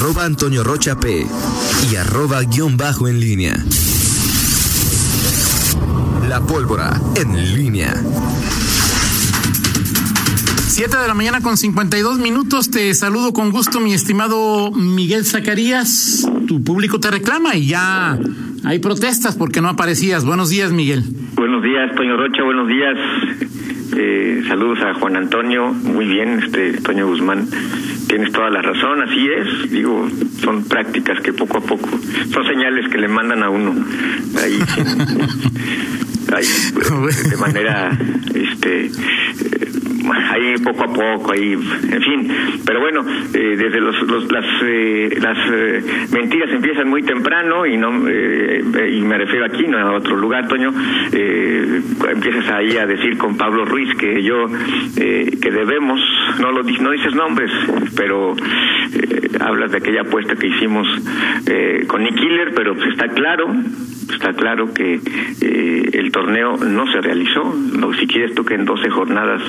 arroba Antonio Rocha P y arroba guion bajo en línea. La pólvora en línea. 7 de la mañana con 52 minutos. Te saludo con gusto, mi estimado Miguel Zacarías. Tu público te reclama y ya hay protestas porque no aparecías. Buenos días, Miguel. Buenos días, Toño Rocha. Buenos días. Eh, saludos a Juan Antonio. Muy bien, este Toño Guzmán. Tienes toda la razón, así es. Digo, son prácticas que poco a poco, son señales que le mandan a uno ahí, ahí de manera, este, ahí poco a poco, ahí, en fin. Pero bueno, eh, desde los, los las eh, las eh, mentiras empiezan muy temprano y no y me refiero aquí, no a otro lugar, Toño. empiezas ahí a decir con Pablo Ruiz que yo que debemos, no lo no dices nombres, pero hablas de aquella apuesta que hicimos con Nick Killer, pero pues está claro está claro que eh, el torneo no se realizó. No, si quieres tú que en 12 jornadas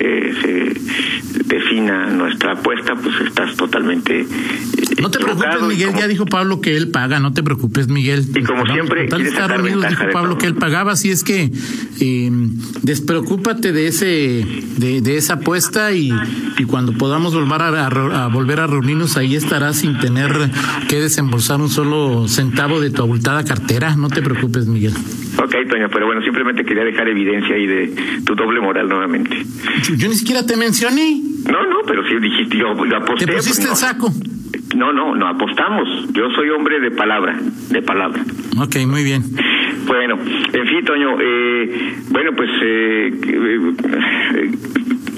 eh, se defina nuestra apuesta, pues estás totalmente. No te preocupes, Miguel, ya dijo Pablo que él paga, no te preocupes, Miguel. Y como siempre, estar dijo Pablo que él pagaba, así es que eh, despreocúpate de ese de, de esa apuesta y, y cuando podamos volver a, a, volver a reunirnos ahí estarás sin tener que desembolsar un solo centavo de tu abultada cartera, no te preocupes, Miguel. Ok, Toño, pero bueno, simplemente quería dejar evidencia ahí de tu doble moral nuevamente. Yo, ni siquiera te mencioné. No, no, pero sí dijiste, yo lo aposté. ¿Te pusiste pues, el saco? No, no, no apostamos. Yo soy hombre de palabra, de palabra. Ok, muy bien. Bueno, en fin, Toño, eh, bueno, pues eh, eh,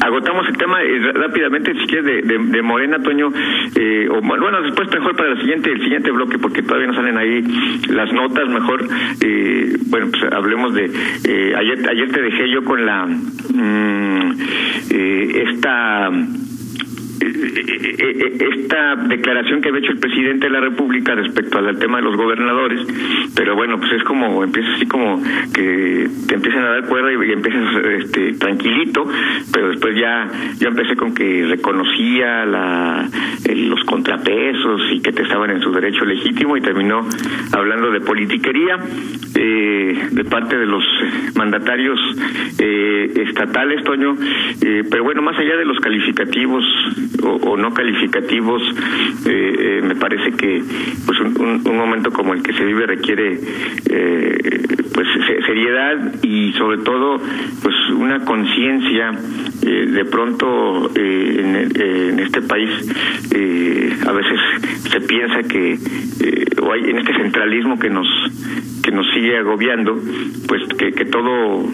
agotamos el tema eh, rápidamente, si quieres, de, de, Morena, Toño, eh, o bueno, después mejor para el siguiente, el siguiente bloque, porque todavía no salen ahí las notas, mejor, eh, bueno, pues hablemos de, eh, ayer, ayer te dejé yo con la, mm, esta esta declaración que había hecho el presidente de la República respecto al tema de los gobernadores, pero bueno, pues es como, empieza así como que te empiezan a dar cuerda y, empiezas este, tranquilito, pero después ya yo empecé con que reconocía la, los contrapesos y que te estaban en su derecho legítimo y terminó hablando de politiquería eh, de parte de los mandatarios eh, estatales, Toño, eh, pero bueno, más allá de los calificativos o, no calificativos, eh, eh, me parece que pues un, un, momento como el que se vive requiere eh, pues seriedad y sobre todo pues una conciencia de pronto en, en, este país a veces se piensa que o hay en este centralismo que nos que nos sigue agobiando pues que, que todo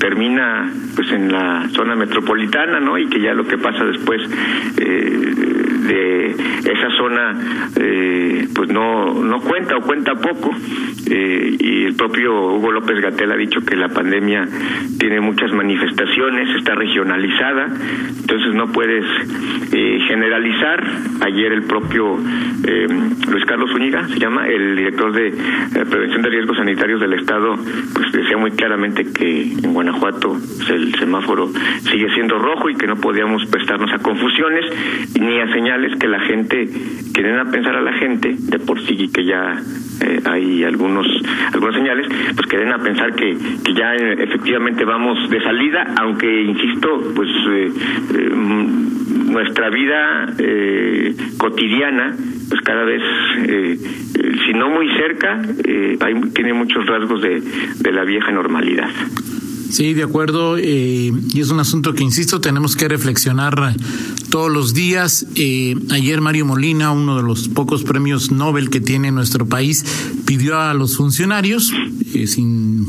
termina pues en la zona metropolitana, ¿no? Y que ya lo que pasa después eh, de esa zona eh, pues no no cuenta o cuenta poco eh, y el propio Hugo López Gatel ha dicho que la pandemia tiene muchas manifestaciones, está regionalizada, entonces no puedes generalizar. Ayer el propio Luis Carlos Zúñiga, se llama, el director de prevención de riesgos sanitarios del Estado, pues decía muy claramente que en Guanajuato Guanajuato el semáforo sigue siendo rojo y que no podíamos prestarnos a confusiones ni a señales que la gente, quieren a pensar a la gente, de por sí que ya eh, hay algunos algunas señales, pues quieren a pensar que, que ya eh, efectivamente vamos de salida, aunque insisto, pues eh, nuestra vida cotidiana pues cada vez, si no muy cerca, tiene muchos rasgos de, de la vieja normalidad. Sí, de acuerdo. Eh, y es un asunto que, insisto, tenemos que reflexionar todos los días. Eh, ayer Mario Molina, uno de los pocos premios Nobel que tiene nuestro país, pidió a los funcionarios, eh, sin,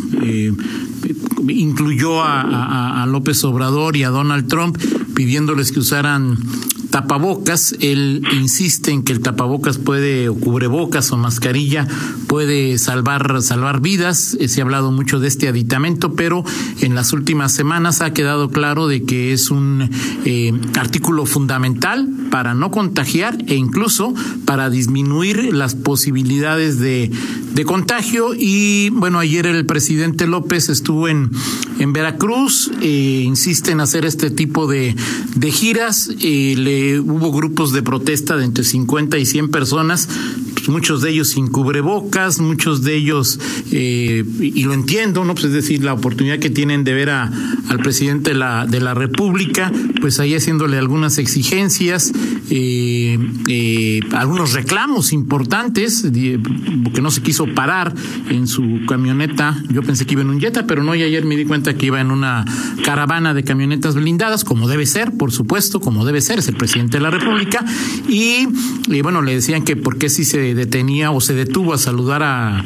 incluyó a, a López Obrador y a Donald Trump, pidiéndoles que usaran tapabocas. Él insiste en que el tapabocas puede, o cubrebocas o mascarilla, puede salvar, salvar vidas. Eh, se ha hablado mucho de este aditamento, pero en las últimas semanas ha quedado claro de que es un eh, artículo fundamental para no contagiar e incluso para disminuir las posibilidades de, de contagio. Y bueno, ayer el presidente López estuvo en, en Veracruz, eh, insiste en hacer este tipo de, de giras, eh, le hubo grupos de protesta de entre 50 y 100 personas, muchos de ellos sin cubrebocas, muchos de ellos, eh, y, lo entiendo, ¿no? Pues es decir, la oportunidad que tienen de ver a, al presidente de la, de la República, pues ahí haciéndole algunas exigencias, eh, eh, algunos reclamos importantes, porque no se quiso parar en su camioneta. Yo pensé que iba en un Jetta, pero no, y ayer me di cuenta que iba en una caravana de camionetas blindadas, como debe ser, por supuesto, como debe ser, es el presidente de la República. Y, y bueno, le decían que por qué si se detenía o se detuvo a saludar a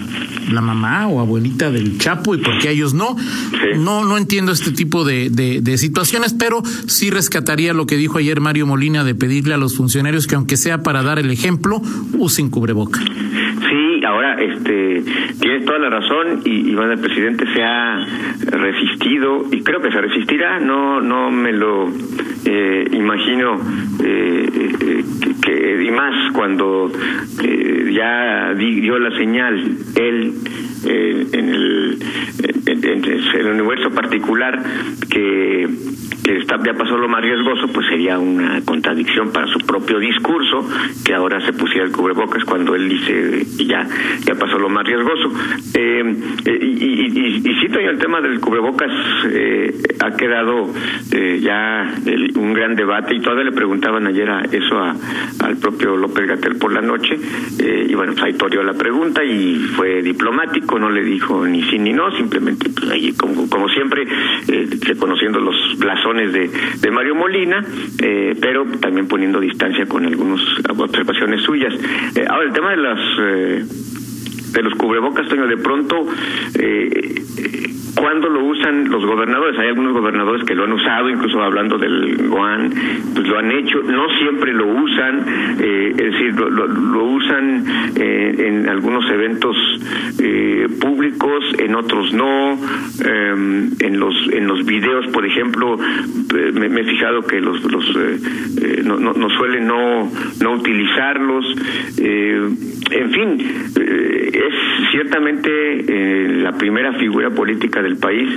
la mamá o abuelita del Chapo y por qué a ellos no. No, no entiendo este tipo de, de, situaciones, pero sí rescataría lo que dijo ayer Mario Molina de pedirle a los funcionarios que aunque sea para dar el ejemplo, usen cubreboca. Ahora este tienes toda la razón y, y bueno, el presidente se ha resistido y creo que se resistirá, no no me lo eh, imagino eh, eh, que, y más cuando ya dio la señal él en, el universo particular que que ya pasó lo más riesgoso, pues sería una contradicción para su propio discurso que ahora se pusiera el cubrebocas cuando él dice ya ya pasó lo más riesgoso. Eh, y, y, y, yo el tema del cubrebocas, eh, ha quedado eh, ya un gran debate y todavía le preguntaban ayer a eso a, al propio López Gatel por la noche y bueno, pues ahí torió la pregunta y fue diplomático, no le dijo ni sí ni no, simplemente pues ahí como, como siempre reconociendo los blasones de, Mario Molina, eh, pero también poniendo distancia con algunas observaciones suyas. Eh, ahora, el tema de las... Eh, de los cubrebocas, Toño, de pronto, cuando lo usan los gobernadores, hay algunos gobernadores que lo han usado, incluso hablando del Goan, pues lo han hecho, no siempre lo usan, eh, es decir, lo, usan eh, en algunos eventos eh, públicos, en otros no, em, en los en los videos, por ejemplo, me, he fijado que los, los no, no, no, suelen no, no utilizarlos, en fin, es ciertamente la primera figura política del país,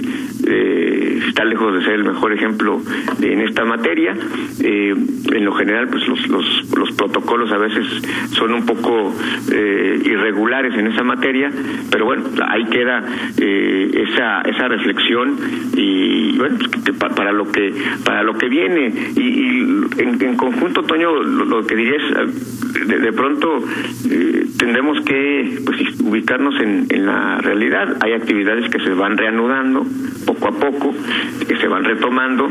eh, está lejos de ser el mejor ejemplo en esta materia. Eh, en lo general, pues los, los, los, protocolos a veces son un poco eh, irregulares en esa materia, pero bueno, ahí queda esa, esa reflexión y bueno, pues, para lo que para lo que viene y, en, conjunto, Toño, lo, que diría es de, de pronto tendremos que pues ubicarnos en, en la realidad. Hay actividades que se van reanudando reanudando poco a poco, que se van retomando,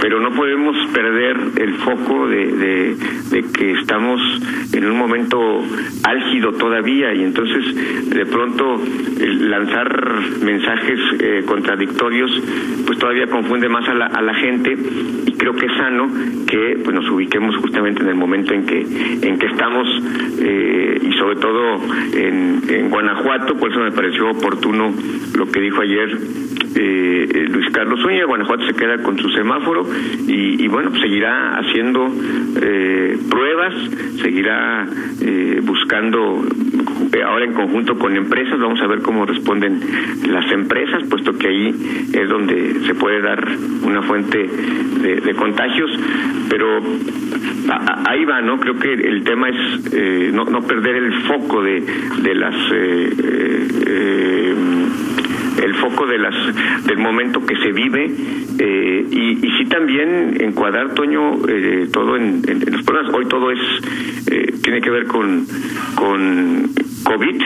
pero no podemos perder el foco de, de, que estamos en un momento álgido todavía y entonces de pronto lanzar mensajes eh, contradictorios pues todavía confunde más a la, a la gente creo que es sano que pues, nos ubiquemos justamente en el momento en que en que estamos eh, y sobre todo en, en Guanajuato, por eso me pareció oportuno lo que dijo ayer eh, eh, Luis Carlos Uña, Guanajuato se queda con su semáforo y, bueno, seguirá haciendo eh, pruebas, seguirá eh, buscando ahora en conjunto con empresas, vamos a ver cómo responden las empresas, puesto que ahí es donde se puede dar una fuente de, contagios, pero ahí va, ¿no? Creo que el tema es no, no perder el foco de, de las el foco de las del momento que se vive. Eh, y, y sí también encuadrar Toño eh, todo en, los problemas. Hoy todo es eh, tiene que ver con con COVID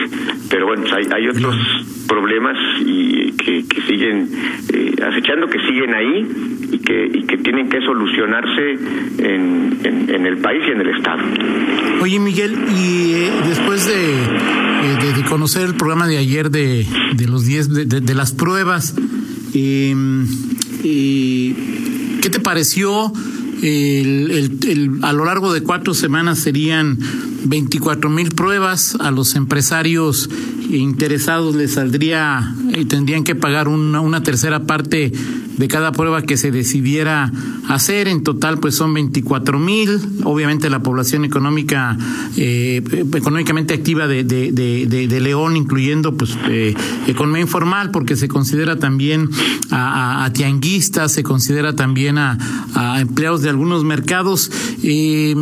pero bueno hay, hay otros problemas y que, que siguen acechando que siguen ahí y que y que tienen que solucionarse en, en, el país y en el estado oye Miguel y después de, de, conocer el programa de ayer de, de los 10 de, de las pruebas. Eh, ¿Qué te pareció? El, a lo largo de cuatro semanas serían 24 mil pruebas. A los empresarios interesados les saldría y tendrían que pagar una, una tercera parte de cada prueba que se decidiera hacer. En total, pues son 24 mil. Obviamente la población económica, eh, económicamente activa de, de, de, León, incluyendo pues eh, economía informal, porque se considera también a, tianguistas, se considera también a, empleados de algunos mercados. Eh,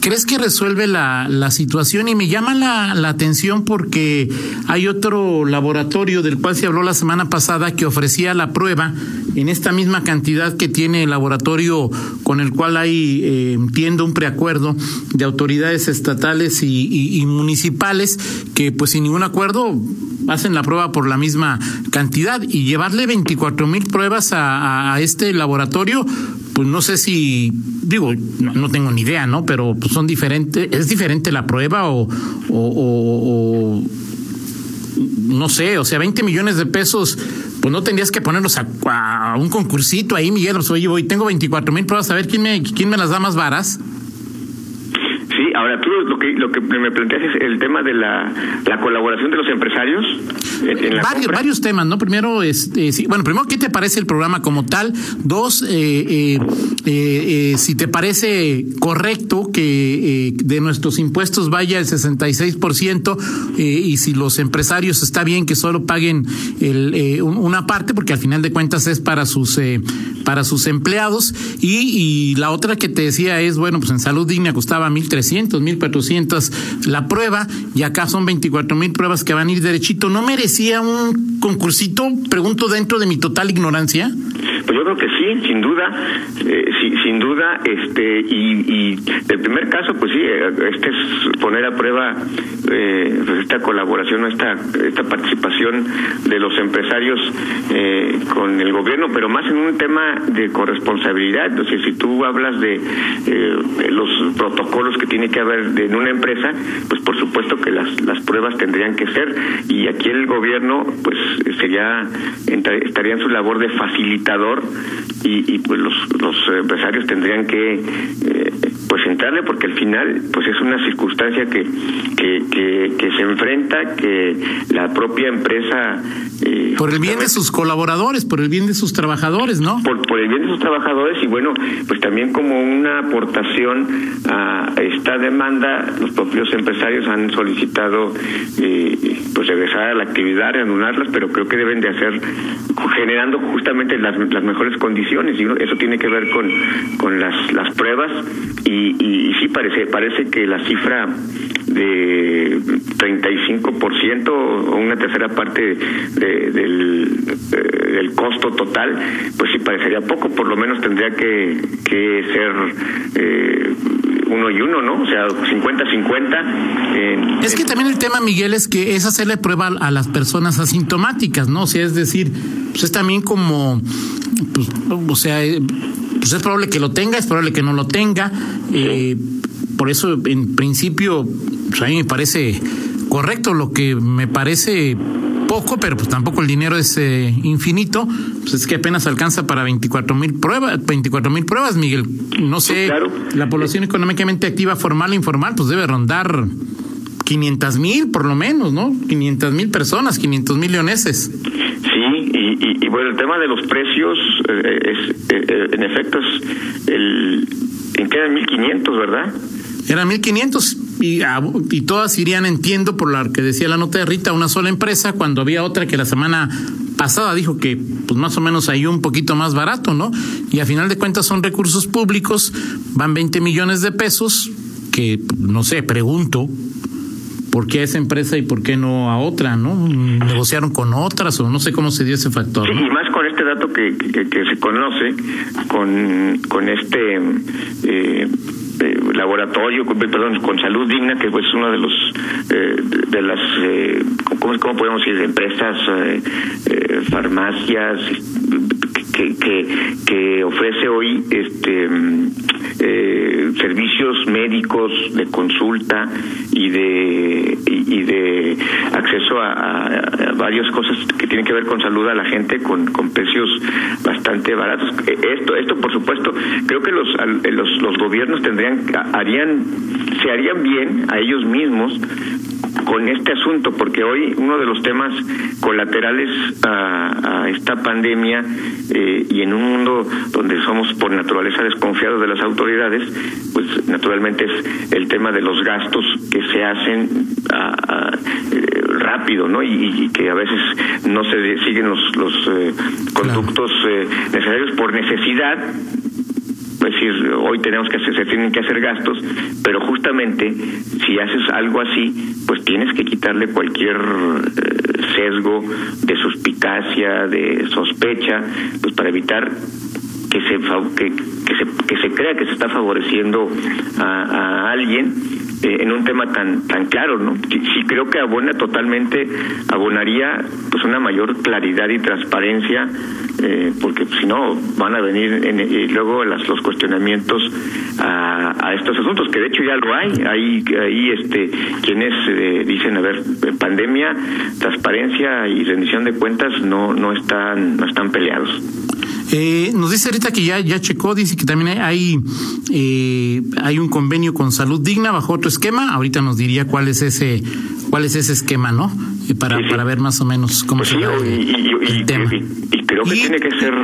¿Crees que resuelve la, la situación? Y me llama la, la atención porque hay otro laboratorio del cual se habló la semana pasada que ofrecía la prueba en esta misma cantidad que tiene el laboratorio con el cual hay, eh, entiendo, un preacuerdo de autoridades estatales y, municipales que pues sin ningún acuerdo hacen la prueba por la misma cantidad y llevarle 24 mil pruebas a, este laboratorio, pues no sé si, digo, no, tengo ni idea, ¿no? Pero pues son diferentes, es diferente la prueba o, o no sé, o sea, 20 millones de pesos pues no tendrías que ponerlos a, un concursito ahí, Miguel. Oye, voy, tengo 24 mil pruebas, a ver quién me, quién me las da más varas. Sí, ahora tú lo que, lo que me planteas es el tema de la, la colaboración de los empresarios. En, varios, varios temas, ¿no? Primero, este, sí, bueno, primero, ¿qué te parece el programa como tal? Dos, eh, eh, eh, si te parece correcto que de nuestros impuestos vaya el 66% y si los empresarios está bien que solo paguen el, una parte, porque al final de cuentas es para sus, para sus empleados. Y, y la otra que te decía es, bueno, pues en salud digna costaba 1.300 mil 1400 la prueba y acá son 24 mil pruebas que van a ir derechito. ¿No merecía un concursito? Pregunto dentro de mi total ignorancia. Pues yo creo que sí, sin duda, eh, sin duda, este y, el primer caso, pues sí, eh, este es poner a prueba eh, pues esta colaboración, esta esta participación de los empresarios eh, con el gobierno, pero más en un tema de corresponsabilidad. Entonces, si tú hablas de los protocolos que tiene que haber en una empresa, pues por supuesto que las las pruebas tendrían que ser y aquí el gobierno, pues sería estaría en su labor de facilitador y, pues los, los empresarios tendrían que eh, pues entrarle porque al final pues es una circunstancia que que, que, se enfrenta que la propia empresa eh, por el bien de sus colaboradores por el bien de sus trabajadores no por, por el bien de sus trabajadores y bueno pues también como una aportación a esta demanda los propios empresarios han solicitado eh, pues regresar a la actividad reanudarlas pero creo que deben de hacer generando justamente las, las mejores condiciones y eso tiene que ver con con las, las pruebas y, y, sí parece parece que la cifra de 35% o una tercera parte de, del, eh, del costo total, pues sí parecería poco, por lo menos tendría que, que ser eh, uno y uno, ¿no? O sea, 50-50. Es que también el tema, Miguel, es que es hacerle prueba a las personas asintomáticas, ¿no? O sea, es decir, pues es también como, pues, o sea, eh, pues es probable que lo tenga, es probable que no lo tenga. Eh, por eso, en principio, pues a mí me parece correcto. Lo que me parece poco, pero pues tampoco el dinero es eh, infinito, pues es que apenas alcanza para 24 mil pruebas, 24 mil pruebas, Miguel. No sé, la población económicamente activa, formal e informal, pues debe rondar 500 mil por lo menos, ¿no? 500 mil personas, 500 mil leoneses. Sí, y, bueno, el tema de los precios, eh, es, eh, en efecto, es el, en qué 1500, ¿verdad? Eran 1500 y, y todas irían, entiendo, por lo que decía la nota de Rita, una sola empresa, cuando había otra que la semana pasada dijo que pues más o menos hay un poquito más barato, ¿no? Y a final de cuentas son recursos públicos, van 20 millones de pesos, que no sé, pregunto, ¿por qué a esa empresa y por qué no a otra, no? ¿Negociaron con otras o no sé cómo se dio ese factor? y más con este dato que, que, se conoce, con, con este... Eh, eh, laboratorio, perdón, con salud digna, que pues, es uno de los eh, de las, eh, ¿cómo, podemos decir? Empresas, farmacias que, que, que ofrece hoy este servicios médicos de consulta y de y, de acceso a, varias cosas que tienen que ver con salud a la gente con, con precios bastante baratos. Esto esto por supuesto creo que los los, los gobiernos tendrían harían se harían bien a ellos mismos con este asunto, porque hoy uno de los temas colaterales a, esta pandemia eh, y en un mundo donde somos por naturaleza desconfiados de las autoridades, pues naturalmente es el tema de los gastos que se hacen eh, rápido, ¿no? Y, que a veces no se siguen los, los eh, conductos necesarios por necesidad es decir, hoy tenemos que hacer, se tienen que hacer gastos, pero justamente si haces algo así, pues tienes que quitarle cualquier eh, sesgo de suspicacia, de sospecha, pues para evitar que se que, que se que se crea que se está favoreciendo a, a alguien eh, en un tema tan tan claro, ¿no? Sí, creo que abona totalmente, abonaría pues una mayor claridad y transparencia, eh, porque si no van a venir y luego las, los cuestionamientos a, a, estos asuntos, que de hecho ya lo hay, hay, hay este quienes eh, dicen, a ver, pandemia, transparencia y rendición de cuentas no no están no están peleados. Eh, nos dice ahorita que ya, ya checó, dice que también hay, eh, hay un convenio con Salud Digna bajo otro esquema. Ahorita nos diría cuál es ese, cuál es ese esquema, ¿no? Eh, para, para ver más o menos cómo pues se va el, tema. Y, creo que tiene que ser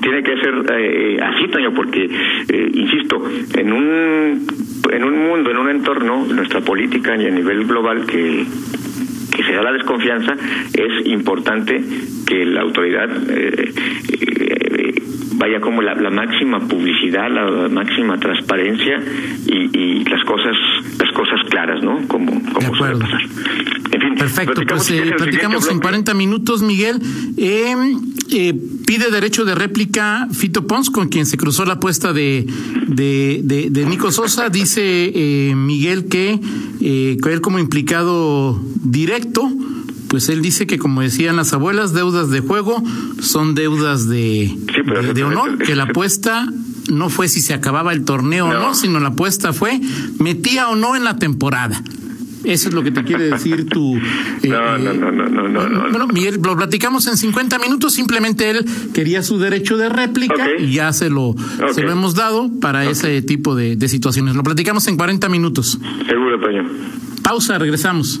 tiene que ser eh, así, Toño, porque, eh, insisto, en un, en un mundo, en un entorno, nuestra política y a nivel global que que se da la desconfianza, es importante que la autoridad eh, eh, vaya como la, máxima publicidad, la, máxima transparencia y, las cosas las cosas claras, ¿no? Como, como suele pasar. En fin, Perfecto, pues eh, platicamos en 40 minutos, Miguel. Em, eh, pide derecho de réplica Fito Pons, con quien se cruzó la apuesta de, de, de, Nico Sosa. Dice eh, Miguel que, eh, él como implicado directo, pues él dice que como decían las abuelas, deudas de juego son deudas de, de, honor, que la apuesta no fue si se acababa el torneo o no, sino la apuesta fue metía o no en la temporada. Eso es lo que te quiere decir tu... Eh, no, no, no, no, no, no, Bueno, Miguel, lo platicamos en 50 minutos, simplemente él quería su derecho de réplica y ya se lo, se lo hemos dado para ese tipo de, de, situaciones. Lo platicamos en 40 minutos. Seguro, Toño. Pausa, regresamos.